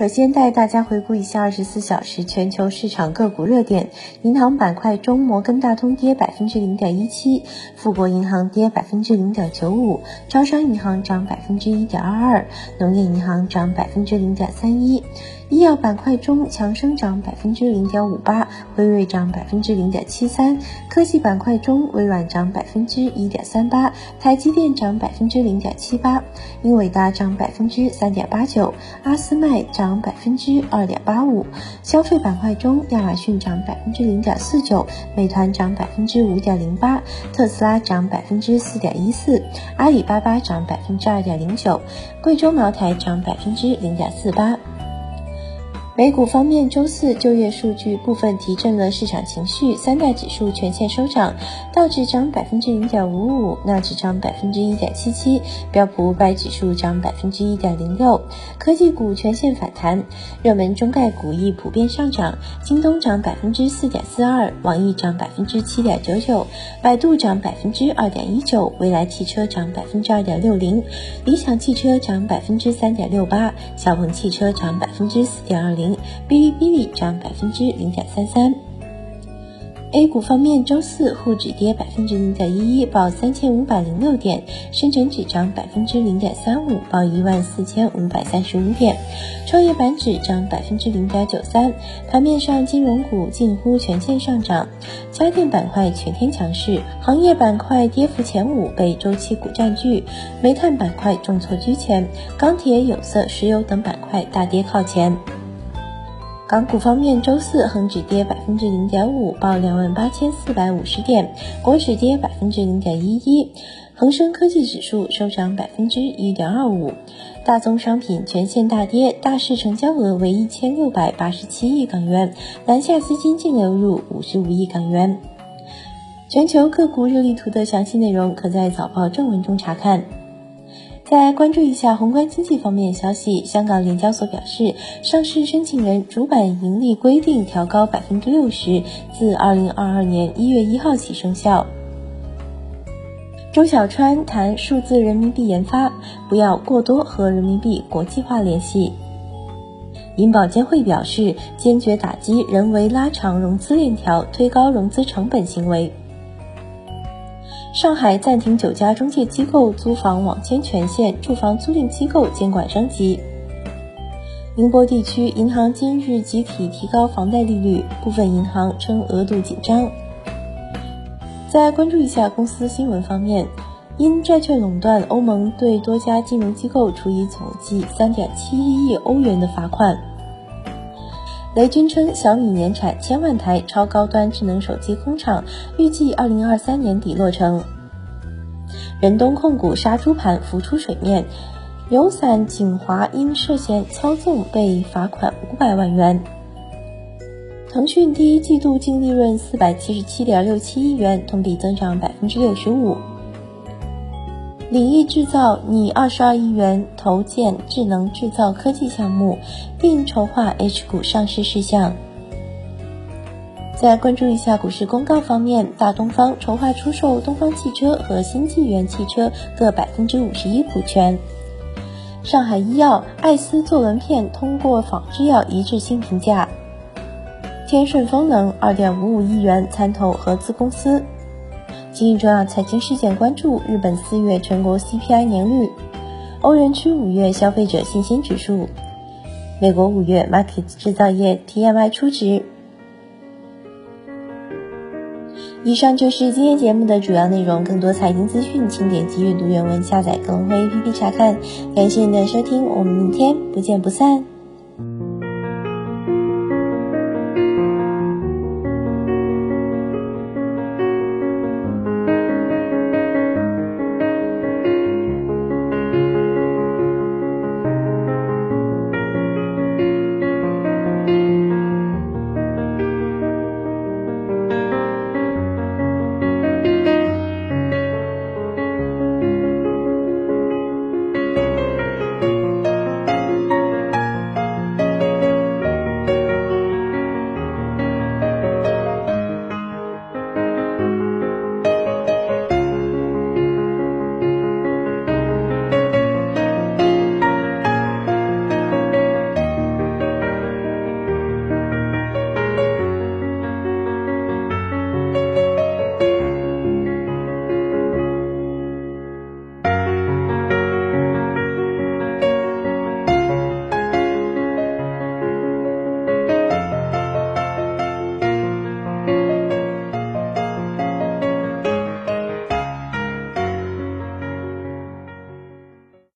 首先带大家回顾一下二十四小时全球市场个股热点。银行板块中，摩根大通跌百分之零点一七，富国银行跌百分之零点九五，招商银行涨百分之一点二二，农业银行涨百分之零点三一。医药板块中，强生涨百分之零点五八，辉瑞涨百分之零点七三。科技板块中，微软涨百分之一点三八，台积电涨百分之零点七八，英伟达涨百分之三点八九，阿斯麦涨涨百分之二点八五。消费板块中，亚马逊涨百分之零点四九，美团涨百分之五点零八，特斯拉涨百分之四点一四，阿里巴巴涨百分之二点零九，贵州茅台涨百分之零点四八。美股方面，周四就业数据部分提振了市场情绪，三大指数全线收涨，道指涨百分之零点五五，纳指涨百分之一点七七，标普五百指数涨百分之一点零六。科技股全线反弹，热门中概股亦普遍上涨，京东涨百分之四点四二，网易涨百分之七点九九，百度涨百分之二点一九，蔚来汽车涨百分之二点六零，理想汽车涨百分之三点六八，小鹏汽车涨百分之四点二零。哔哩哔哩涨百分之零点三三。A 股方面，周四沪指跌百分之零点一一，报三千五百零六点；深成指涨百分之零点三五，报一万四千五百三十五点；创业板指涨百分之零点九三。盘面上，金融股近乎全线上涨，家电板块全天强势，行业板块跌幅前五被周期股占据，煤炭板块重挫居前，钢铁、有色、石油等板块大跌靠前。港股方面，周四恒指跌百分之零点五，报两万八千四百五十点；国指跌百分之零点一一，恒生科技指数收涨百分之一点二五。大宗商品全线大跌，大市成交额为一千六百八十七亿港元，南下资金净流入五十五亿港元。全球个股热力图的详细内容，可在早报正文中查看。再关注一下宏观经济方面消息，香港联交所表示，上市申请人主板盈利规定调高百分之六十，自二零二二年一月一号起生效。周小川谈数字人民币研发，不要过多和人民币国际化联系。银保监会表示，坚决打击人为拉长融资链条、推高融资成本行为。上海暂停九家中介机构租房网签权限，住房租赁机构监管升级。宁波地区银行今日集体提高房贷利率，部分银行称额度紧张。再关注一下公司新闻方面，因债券垄断，欧盟对多家金融机构处以总计三点七一亿欧元的罚款。雷军称，小米年产千万台超高端智能手机工厂，预计二零二三年底落成。仁东控股杀猪盘浮出水面，有伞锦华因涉嫌操纵被罚款五百万元。腾讯第一季度净利润四百七十七点六七亿元，同比增长百分之六十五。领益制造拟二十二亿元投建智能制造科技项目，并筹划 H 股上市事项。再关注一下股市公告方面，大东方筹划出售东方汽车和新纪元汽车各百分之五十一股权。上海医药艾斯唑仑片通过仿制药一致性评价。天顺风能二点五五亿元参投合资公司。今日重要财经事件关注：日本四月全国 CPI 年率，欧元区五月消费者信心指数，美国五月 Market 制造业 PMI 初值。以上就是今天节目的主要内容，更多财经资讯，请点击阅读原文下载更会 APP 查看。感谢您的收听，我们明天不见不散。